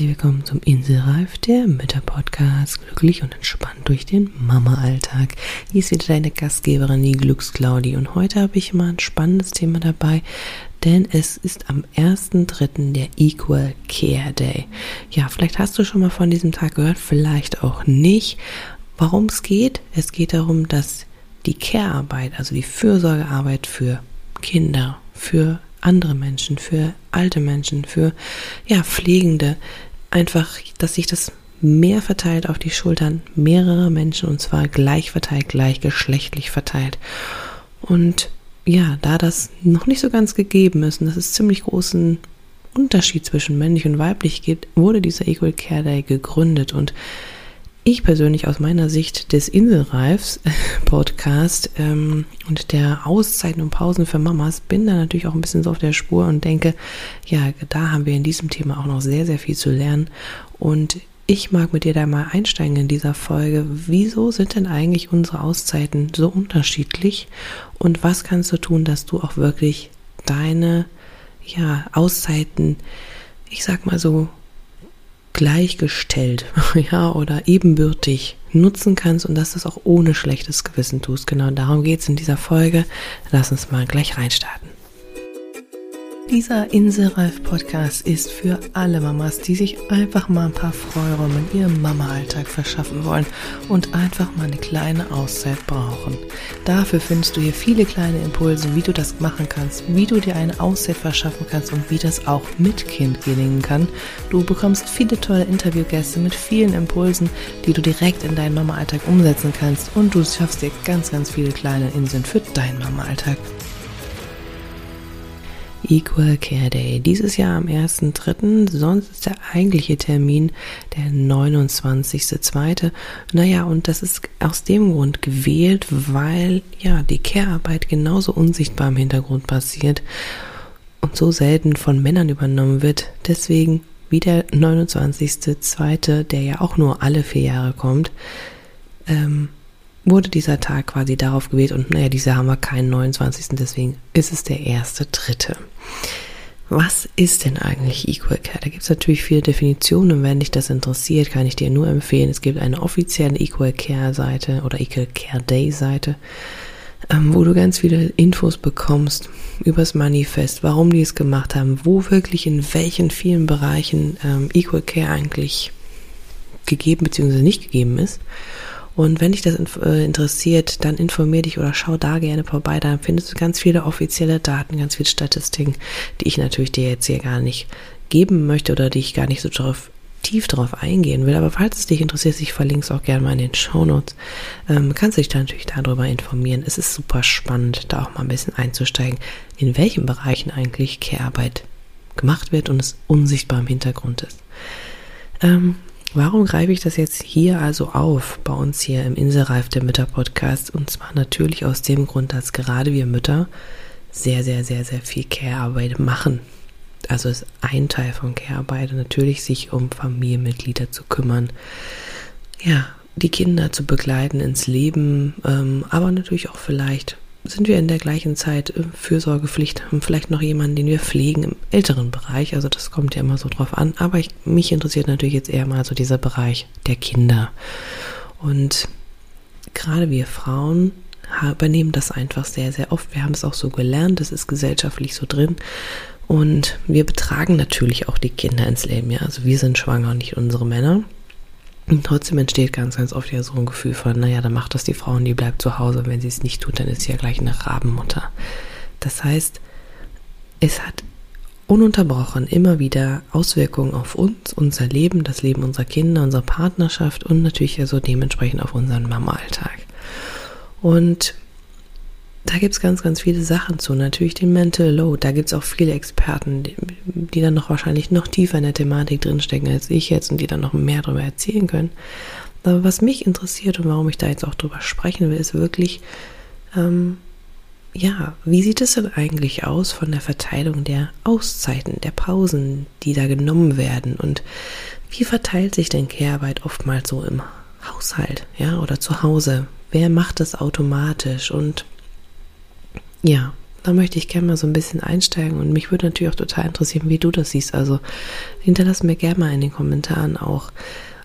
Herzlich willkommen zum Inselreif, der Mütter-Podcast. Glücklich und entspannt durch den Mama-Alltag. Hier ist wieder deine Gastgeberin, die Glücksclaudi. Und heute habe ich mal ein spannendes Thema dabei, denn es ist am 1.3. der Equal Care Day. Ja, vielleicht hast du schon mal von diesem Tag gehört, vielleicht auch nicht. Warum es geht? Es geht darum, dass die Care-Arbeit, also die Fürsorgearbeit für Kinder, für andere Menschen, für alte Menschen, für ja, Pflegende. Einfach, dass sich das mehr verteilt auf die Schultern mehrerer Menschen und zwar gleich verteilt, gleichgeschlechtlich verteilt. Und ja, da das noch nicht so ganz gegeben ist und dass es ziemlich großen Unterschied zwischen männlich und weiblich gibt, wurde dieser Equal Care Day gegründet und ich persönlich aus meiner Sicht des Inselreifs Podcast ähm, und der Auszeiten und Pausen für Mamas bin da natürlich auch ein bisschen so auf der Spur und denke, ja, da haben wir in diesem Thema auch noch sehr, sehr viel zu lernen. Und ich mag mit dir da mal einsteigen in dieser Folge. Wieso sind denn eigentlich unsere Auszeiten so unterschiedlich? Und was kannst du tun, dass du auch wirklich deine ja, Auszeiten, ich sag mal so, gleichgestellt, ja, oder ebenbürtig nutzen kannst und dass du es auch ohne schlechtes Gewissen tust. Genau darum geht es in dieser Folge. Lass uns mal gleich reinstarten. Dieser Inselreif-Podcast ist für alle Mamas, die sich einfach mal ein paar Freiräume in ihrem Mama-Alltag verschaffen wollen und einfach mal eine kleine Auszeit brauchen. Dafür findest du hier viele kleine Impulse, wie du das machen kannst, wie du dir eine Auszeit verschaffen kannst und wie das auch mit Kind gelingen kann. Du bekommst viele tolle Interviewgäste mit vielen Impulsen, die du direkt in deinen Mama-Alltag umsetzen kannst und du schaffst dir ganz, ganz viele kleine Inseln für deinen Mama-Alltag. Equal Care Day. Dieses Jahr am 1.3., sonst ist der eigentliche Termin der 29.2. Naja, und das ist aus dem Grund gewählt, weil ja die Care-Arbeit genauso unsichtbar im Hintergrund passiert und so selten von Männern übernommen wird. Deswegen wie der 29.2., der ja auch nur alle vier Jahre kommt, ähm, wurde dieser Tag quasi darauf gewählt und naja, diese haben wir keinen 29. Deswegen ist es der erste dritte. Was ist denn eigentlich Equal Care? Da gibt es natürlich viele Definitionen und wenn dich das interessiert, kann ich dir nur empfehlen, es gibt eine offizielle Equal Care Seite oder Equal Care Day Seite, ähm, wo du ganz viele Infos bekommst übers Manifest, warum die es gemacht haben, wo wirklich in welchen vielen Bereichen ähm, Equal Care eigentlich gegeben bzw. nicht gegeben ist und wenn dich das äh, interessiert, dann informier dich oder schau da gerne vorbei. Da findest du ganz viele offizielle Daten, ganz viele Statistiken, die ich natürlich dir jetzt hier gar nicht geben möchte oder die ich gar nicht so drauf, tief drauf eingehen will. Aber falls es dich interessiert, ich verlinke es auch gerne mal in den Shownotes, ähm, kannst du dich da natürlich darüber informieren. Es ist super spannend, da auch mal ein bisschen einzusteigen, in welchen Bereichen eigentlich Care-Arbeit gemacht wird und es unsichtbar im Hintergrund ist. Ähm, Warum greife ich das jetzt hier also auf, bei uns hier im Inselreif der Mütter Podcast? Und zwar natürlich aus dem Grund, dass gerade wir Mütter sehr, sehr, sehr, sehr viel Care-Arbeit machen. Also ist ein Teil von Care-Arbeit natürlich, sich um Familienmitglieder zu kümmern. Ja, die Kinder zu begleiten ins Leben, ähm, aber natürlich auch vielleicht sind wir in der gleichen Zeit äh, Fürsorgepflicht, haben vielleicht noch jemanden, den wir pflegen im älteren Bereich. Also das kommt ja immer so drauf an. Aber ich, mich interessiert natürlich jetzt eher mal so dieser Bereich der Kinder. Und gerade wir Frauen übernehmen das einfach sehr, sehr oft. Wir haben es auch so gelernt, das ist gesellschaftlich so drin. Und wir betragen natürlich auch die Kinder ins Leben. Ja, also wir sind schwanger und nicht unsere Männer. Und trotzdem entsteht ganz, ganz oft ja so ein Gefühl von, naja, dann macht das die Frau und die bleibt zu Hause. Wenn sie es nicht tut, dann ist sie ja gleich eine Rabenmutter. Das heißt, es hat ununterbrochen immer wieder Auswirkungen auf uns, unser Leben, das Leben unserer Kinder, unsere Partnerschaft und natürlich also dementsprechend auf unseren Mama-Alltag. Und da gibt es ganz, ganz viele Sachen zu. Natürlich den Mental Load. Da gibt es auch viele Experten, die, die, dann noch wahrscheinlich noch tiefer in der Thematik drinstecken als ich jetzt und die dann noch mehr darüber erzählen können. Aber was mich interessiert und warum ich da jetzt auch drüber sprechen will, ist wirklich, ähm, ja, wie sieht es denn eigentlich aus von der Verteilung der Auszeiten, der Pausen, die da genommen werden und wie verteilt sich denn Kehrarbeit oftmals so im Haushalt, ja, oder zu Hause? Wer macht das automatisch und ja, da möchte ich gerne mal so ein bisschen einsteigen und mich würde natürlich auch total interessieren, wie du das siehst. Also hinterlass mir gerne mal in den Kommentaren auch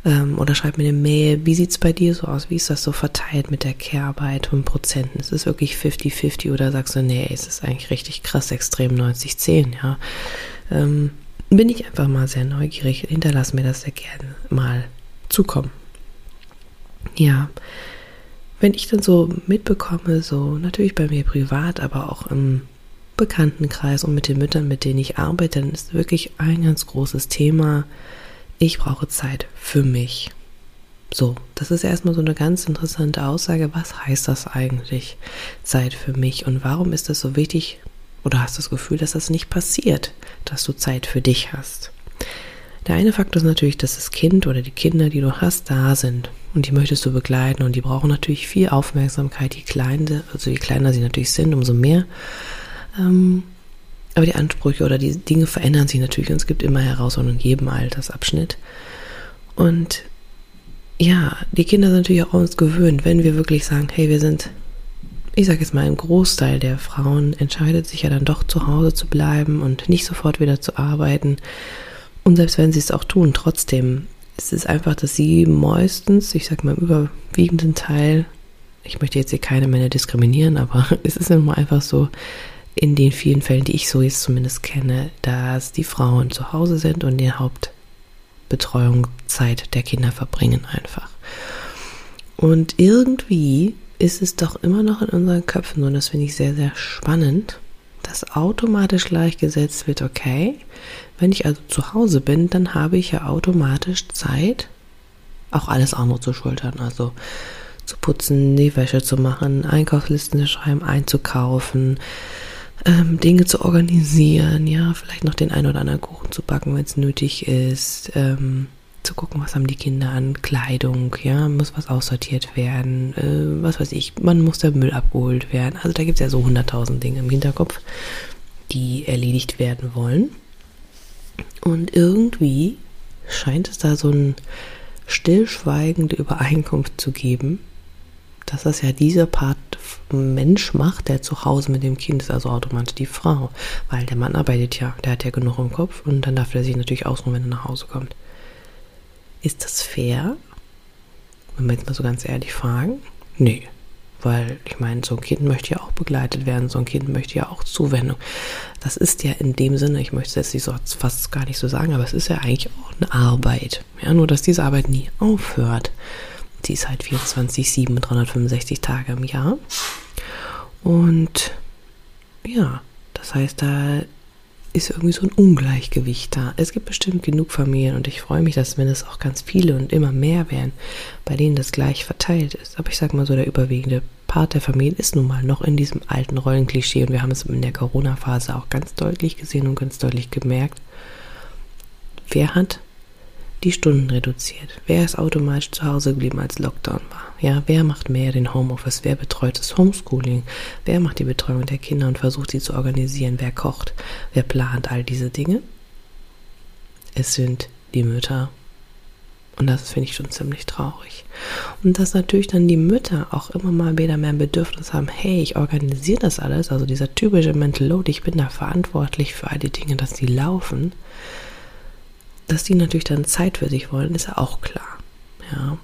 ähm, oder schreib mir eine Mail. Wie sieht es bei dir so aus? Wie ist das so verteilt mit der Care-Arbeit und Prozenten? Ist es wirklich 50-50 oder sagst du, nee, es ist eigentlich richtig krass, extrem 90-10, ja? Ähm, bin ich einfach mal sehr neugierig. Hinterlass mir das sehr gerne mal zukommen. Ja, wenn ich dann so mitbekomme, so natürlich bei mir privat, aber auch im Bekanntenkreis und mit den Müttern, mit denen ich arbeite, dann ist wirklich ein ganz großes Thema, ich brauche Zeit für mich. So, das ist erstmal so eine ganz interessante Aussage. Was heißt das eigentlich, Zeit für mich? Und warum ist das so wichtig? Oder hast du das Gefühl, dass das nicht passiert, dass du Zeit für dich hast? Der eine Faktor ist natürlich, dass das Kind oder die Kinder, die du hast, da sind und die möchtest du begleiten und die brauchen natürlich viel Aufmerksamkeit. Je kleiner, also je kleiner sie natürlich sind, umso mehr. Ähm, aber die Ansprüche oder die Dinge verändern sich natürlich und es gibt immer Herausforderungen in jedem Altersabschnitt. Und ja, die Kinder sind natürlich auch uns gewöhnt, wenn wir wirklich sagen, hey, wir sind, ich sage jetzt mal, ein Großteil der Frauen entscheidet sich ja dann doch zu Hause zu bleiben und nicht sofort wieder zu arbeiten und selbst wenn sie es auch tun, trotzdem ist es einfach, dass sie meistens, ich sag mal im überwiegenden Teil, ich möchte jetzt hier keine Männer diskriminieren, aber es ist immer einfach so, in den vielen Fällen, die ich so jetzt zumindest kenne, dass die Frauen zu Hause sind und die Hauptbetreuungszeit der Kinder verbringen einfach. Und irgendwie ist es doch immer noch in unseren Köpfen, und das finde ich sehr, sehr spannend, dass automatisch gleichgesetzt wird, okay, wenn ich also zu Hause bin, dann habe ich ja automatisch Zeit, auch alles andere zu schultern, also zu putzen, die Wäsche zu machen, Einkaufslisten zu schreiben, einzukaufen, ähm, Dinge zu organisieren, ja, vielleicht noch den ein oder anderen Kuchen zu backen, wenn es nötig ist, ähm, zu gucken, was haben die Kinder an Kleidung, ja, muss was aussortiert werden, äh, was weiß ich, man muss der Müll abgeholt werden. Also da gibt es ja so hunderttausend Dinge im Hinterkopf, die erledigt werden wollen. Und irgendwie scheint es da so ein stillschweigende Übereinkunft zu geben, dass das ja dieser Part Mensch macht, der zu Hause mit dem Kind ist, also automatisch die Frau. Weil der Mann arbeitet ja, der hat ja genug im Kopf und dann darf er sich natürlich ausruhen, wenn er nach Hause kommt. Ist das fair? Wenn wir jetzt mal so ganz ehrlich fragen? Nee. Weil ich meine, so ein Kind möchte ja auch begleitet werden, so ein Kind möchte ja auch Zuwendung. Das ist ja in dem Sinne, ich möchte es jetzt fast gar nicht so sagen, aber es ist ja eigentlich auch eine Arbeit. Ja, nur dass diese Arbeit nie aufhört. Die ist halt 24, 7, 365 Tage im Jahr. Und ja, das heißt, da ist irgendwie so ein Ungleichgewicht da. Es gibt bestimmt genug Familien und ich freue mich, dass wenn es auch ganz viele und immer mehr werden, bei denen das gleich verteilt ist. Aber ich sage mal so, der überwiegende Part der Familien ist nun mal noch in diesem alten Rollenklischee und wir haben es in der Corona-Phase auch ganz deutlich gesehen und ganz deutlich gemerkt. Wer hat die Stunden reduziert? Wer ist automatisch zu Hause geblieben, als Lockdown war? Ja, wer macht mehr den Homeoffice? Wer betreut das Homeschooling? Wer macht die Betreuung der Kinder und versucht sie zu organisieren? Wer kocht? Wer plant all diese Dinge? Es sind die Mütter. Und das finde ich schon ziemlich traurig. Und dass natürlich dann die Mütter auch immer mal wieder mehr ein Bedürfnis haben, hey, ich organisiere das alles, also dieser typische Mental Load, ich bin da verantwortlich für all die Dinge, dass die laufen dass die natürlich dann Zeit für sich wollen, ist ja auch klar. Ja.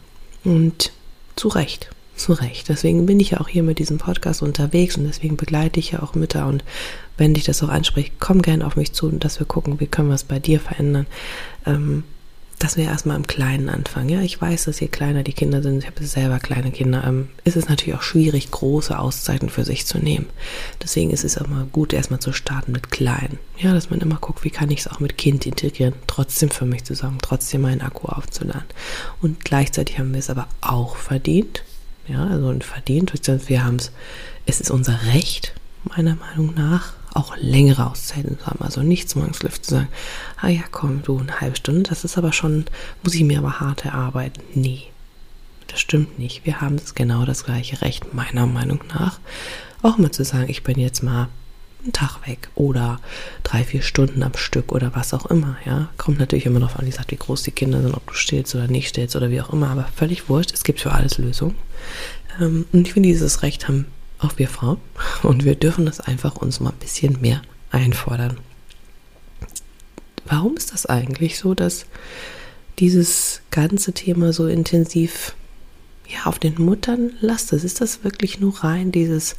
Und zu Recht, zu Recht. Deswegen bin ich ja auch hier mit diesem Podcast unterwegs und deswegen begleite ich ja auch Mütter. Und wenn dich das auch anspricht, komm gerne auf mich zu dass wir gucken, wie können wir es bei dir verändern. Ähm, dass wir erstmal im Kleinen anfangen. Ja, ich weiß, dass je kleiner die Kinder sind, ich habe selber kleine Kinder, ähm, ist es natürlich auch schwierig, große Auszeiten für sich zu nehmen. Deswegen ist es immer gut, erstmal zu starten mit Kleinen. Ja, dass man immer guckt, wie kann ich es auch mit Kind integrieren, trotzdem für mich zu sorgen, trotzdem meinen Akku aufzuladen. Und gleichzeitig haben wir es aber auch verdient. Ja, also verdient, wir haben es, es ist unser Recht, meiner Meinung nach, auch längere Auszeiten haben. Also nicht zwangsläufig zu sagen, ah ja, komm, du, eine halbe Stunde, das ist aber schon, muss ich mir aber hart erarbeiten. Nee, das stimmt nicht. Wir haben das genau das gleiche Recht, meiner Meinung nach, auch mal zu sagen, ich bin jetzt mal einen Tag weg oder drei, vier Stunden am Stück oder was auch immer, ja. Kommt natürlich immer noch an, wie gesagt, wie groß die Kinder sind, ob du stillst oder nicht stillst oder wie auch immer, aber völlig wurscht, es gibt für alles Lösungen. Ähm, und ich finde, dieses Recht haben auch wir Frauen. Und wir dürfen das einfach uns mal ein bisschen mehr einfordern. Warum ist das eigentlich so, dass dieses ganze Thema so intensiv ja, auf den Muttern lastet? Ist das wirklich nur rein dieses,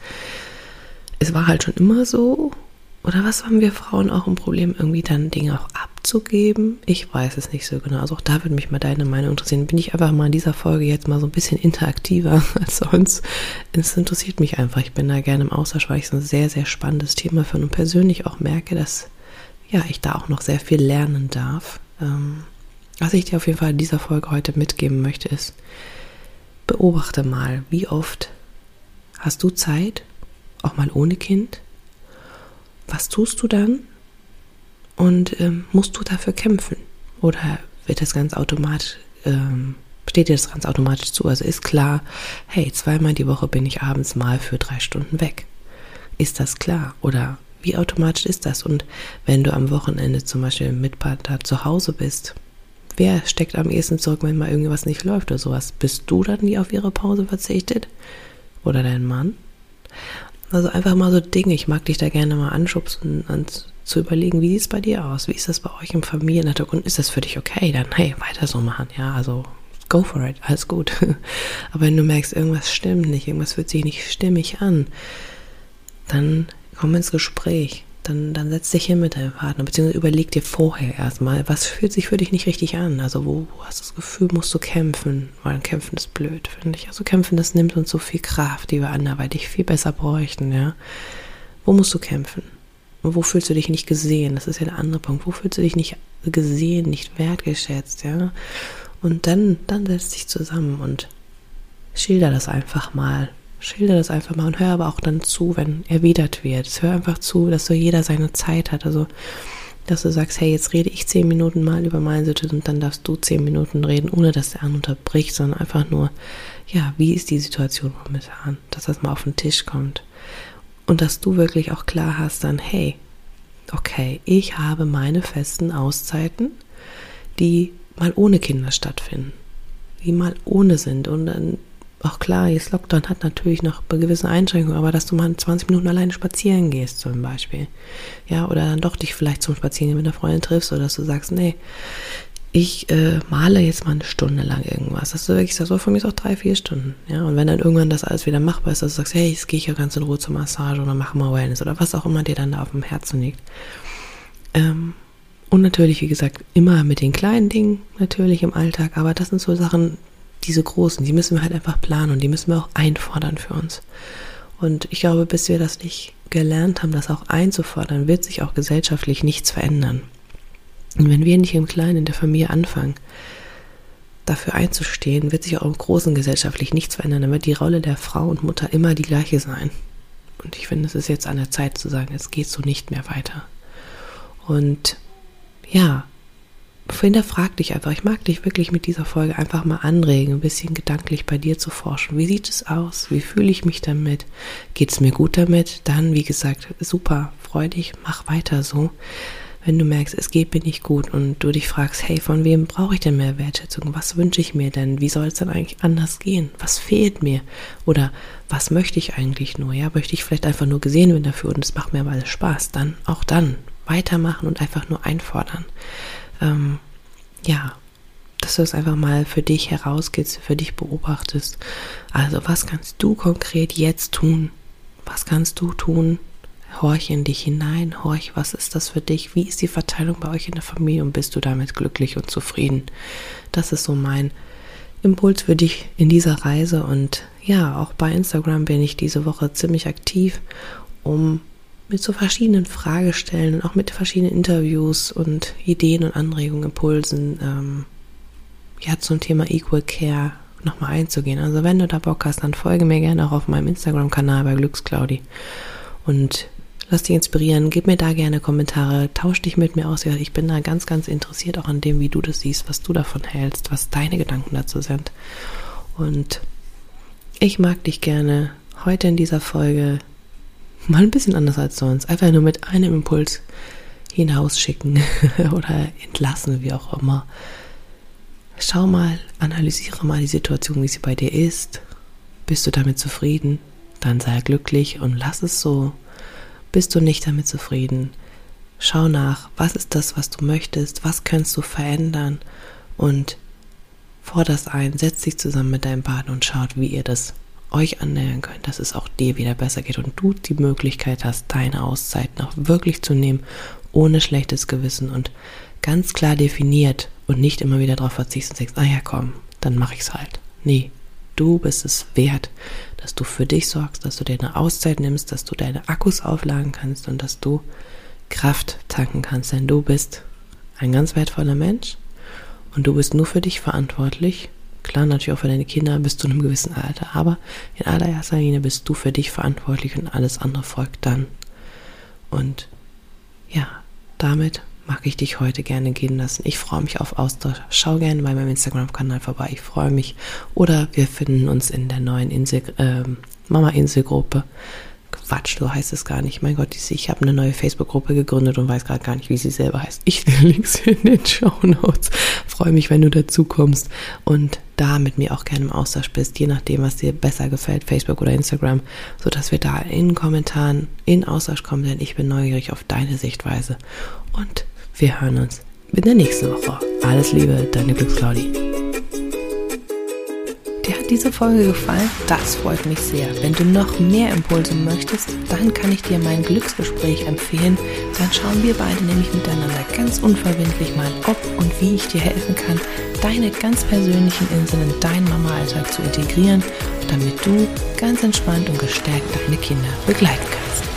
es war halt schon immer so? Oder was haben wir Frauen auch ein Problem, irgendwie dann Dinge auch abzugeben? Ich weiß es nicht so genau. Also auch da würde mich mal deine Meinung interessieren. Bin ich einfach mal in dieser Folge jetzt mal so ein bisschen interaktiver als sonst. Es interessiert mich einfach. Ich bin da gerne im Austausch, weil ich es ein sehr, sehr spannendes Thema finde und persönlich auch merke, dass ja, ich da auch noch sehr viel lernen darf. Ähm, was ich dir auf jeden Fall in dieser Folge heute mitgeben möchte, ist, beobachte mal, wie oft hast du Zeit, auch mal ohne Kind? Was tust du dann? Und ähm, musst du dafür kämpfen? Oder wird das ganz automatisch, ähm, steht dir das ganz automatisch zu? Also ist klar, hey, zweimal die Woche bin ich abends mal für drei Stunden weg. Ist das klar? Oder wie automatisch ist das? Und wenn du am Wochenende zum Beispiel mit Partner zu Hause bist, wer steckt am ehesten zurück, wenn mal irgendwas nicht läuft oder sowas? Bist du dann, die auf ihre Pause verzichtet? Oder dein Mann? Also einfach mal so Dinge, ich mag dich da gerne mal anschubsen und zu überlegen, wie sieht es bei dir aus? Wie ist das bei euch im Familienhintergrund? Ist das für dich okay? Dann, hey, weiter so machen, ja, also go for it, alles gut. Aber wenn du merkst, irgendwas stimmt nicht, irgendwas fühlt sich nicht stimmig an, dann komm ins Gespräch dann, dann setz dich hin mit deinem Partner, beziehungsweise überleg dir vorher erstmal, was fühlt sich für dich nicht richtig an? Also wo, wo hast du das Gefühl, musst du kämpfen? Weil kämpfen ist blöd, finde ich. Also kämpfen, das nimmt uns so viel Kraft, die wir anderweitig viel besser bräuchten, ja. Wo musst du kämpfen? Und wo fühlst du dich nicht gesehen? Das ist ja der andere Punkt. Wo fühlst du dich nicht gesehen, nicht wertgeschätzt, ja? Und dann, dann setz dich zusammen und schilder das einfach mal schilder das einfach mal und hör aber auch dann zu, wenn erwidert wird. Hör einfach zu, dass so jeder seine Zeit hat. Also, dass du sagst, hey, jetzt rede ich zehn Minuten mal über meine Situation und dann darfst du zehn Minuten reden, ohne dass der andere unterbricht, sondern einfach nur, ja, wie ist die Situation momentan? Dass das mal auf den Tisch kommt. Und dass du wirklich auch klar hast dann, hey, okay, ich habe meine festen Auszeiten, die mal ohne Kinder stattfinden, die mal ohne sind und dann auch klar, jetzt Lockdown hat natürlich noch gewisse Einschränkungen, aber dass du mal 20 Minuten alleine spazieren gehst zum Beispiel. Ja, oder dann doch dich vielleicht zum Spazieren mit einer Freundin triffst oder dass du sagst, nee, ich äh, male jetzt mal eine Stunde lang irgendwas. Dass du wirklich sagst, so von mir ist auch drei, vier Stunden. Ja, und wenn dann irgendwann das alles wieder machbar ist, dass du sagst, hey, jetzt gehe ich ja ganz in Ruhe zur Massage oder mache mal Wellness oder was auch immer dir dann da auf dem Herzen liegt. Ähm, und natürlich, wie gesagt, immer mit den kleinen Dingen natürlich im Alltag, aber das sind so Sachen, diese großen, die müssen wir halt einfach planen und die müssen wir auch einfordern für uns. Und ich glaube, bis wir das nicht gelernt haben, das auch einzufordern, wird sich auch gesellschaftlich nichts verändern. Und wenn wir nicht im Kleinen in der Familie anfangen, dafür einzustehen, wird sich auch im Großen gesellschaftlich nichts verändern. Dann wird die Rolle der Frau und Mutter immer die gleiche sein. Und ich finde, es ist jetzt an der Zeit zu sagen, es geht so nicht mehr weiter. Und ja, hinterfrag dich einfach. Ich mag dich wirklich mit dieser Folge einfach mal anregen, ein bisschen gedanklich bei dir zu forschen. Wie sieht es aus? Wie fühle ich mich damit? Geht es mir gut damit? Dann, wie gesagt, super, freu dich, mach weiter so. Wenn du merkst, es geht mir nicht gut und du dich fragst, hey, von wem brauche ich denn mehr Wertschätzung? Was wünsche ich mir denn? Wie soll es denn eigentlich anders gehen? Was fehlt mir? Oder was möchte ich eigentlich nur? Ja, möchte ich vielleicht einfach nur gesehen werden dafür und es macht mir mal Spaß? Dann, auch dann, weitermachen und einfach nur einfordern ähm, ja, dass du es einfach mal für dich herausgehst, für dich beobachtest. Also was kannst du konkret jetzt tun? Was kannst du tun? Horch in dich hinein, horch, was ist das für dich? Wie ist die Verteilung bei euch in der Familie und bist du damit glücklich und zufrieden? Das ist so mein Impuls für dich in dieser Reise und ja, auch bei Instagram bin ich diese Woche ziemlich aktiv, um mit so verschiedenen Fragestellen und auch mit verschiedenen Interviews und Ideen und Anregungen, Impulsen, ähm, ja, zum Thema Equal Care nochmal einzugehen. Also wenn du da Bock hast, dann folge mir gerne auch auf meinem Instagram-Kanal bei Glücksclaudi und lass dich inspirieren, gib mir da gerne Kommentare, tausch dich mit mir aus. Ich bin da ganz, ganz interessiert auch an dem, wie du das siehst, was du davon hältst, was deine Gedanken dazu sind. Und ich mag dich gerne heute in dieser Folge mal ein bisschen anders als sonst. Einfach nur mit einem Impuls hinausschicken oder entlassen, wie auch immer. Schau mal, analysiere mal die Situation, wie sie bei dir ist. Bist du damit zufrieden? dann sei glücklich und lass es so. Bist du nicht damit zufrieden? Schau nach, was ist das, was du möchtest, was kannst du verändern und vor das ein, setz dich zusammen mit deinem Partner und schaut, wie ihr das euch annähern könnt, dass es auch dir wieder besser geht und du die Möglichkeit hast, deine Auszeiten auch wirklich zu nehmen, ohne schlechtes Gewissen und ganz klar definiert und nicht immer wieder darauf verzichtest und sagst, ah ja komm, dann mache ich es halt. Nee, du bist es wert, dass du für dich sorgst, dass du dir eine Auszeit nimmst, dass du deine Akkus aufladen kannst und dass du Kraft tanken kannst, denn du bist ein ganz wertvoller Mensch und du bist nur für dich verantwortlich Klar, natürlich auch für deine Kinder bis zu einem gewissen Alter, aber in allererster Linie bist du für dich verantwortlich und alles andere folgt dann. Und ja, damit mag ich dich heute gerne gehen lassen. Ich freue mich auf Austausch. Schau gerne bei meinem Instagram-Kanal vorbei. Ich freue mich. Oder wir finden uns in der neuen Insel, äh, Mama-Insel-Gruppe. Quatsch, so heißt es gar nicht. Mein Gott, ich habe eine neue Facebook-Gruppe gegründet und weiß gerade gar nicht, wie sie selber heißt. Ich link sie in den Show Notes. Freue mich, wenn du dazu kommst und da mit mir auch gerne im Austausch bist, je nachdem, was dir besser gefällt, Facebook oder Instagram, sodass wir da in Kommentaren in Austausch kommen, denn ich bin neugierig auf deine Sichtweise. Und wir hören uns in der nächsten Woche. Alles Liebe, deine Glücksclaudi. Dir hat diese Folge gefallen? Das freut mich sehr. Wenn du noch mehr Impulse möchtest, dann kann ich dir mein Glücksgespräch empfehlen. Dann schauen wir beide nämlich miteinander ganz unverbindlich mal, ob und wie ich dir helfen kann, deine ganz persönlichen Inseln in deinen Mama-Alltag zu integrieren, damit du ganz entspannt und gestärkt deine Kinder begleiten kannst.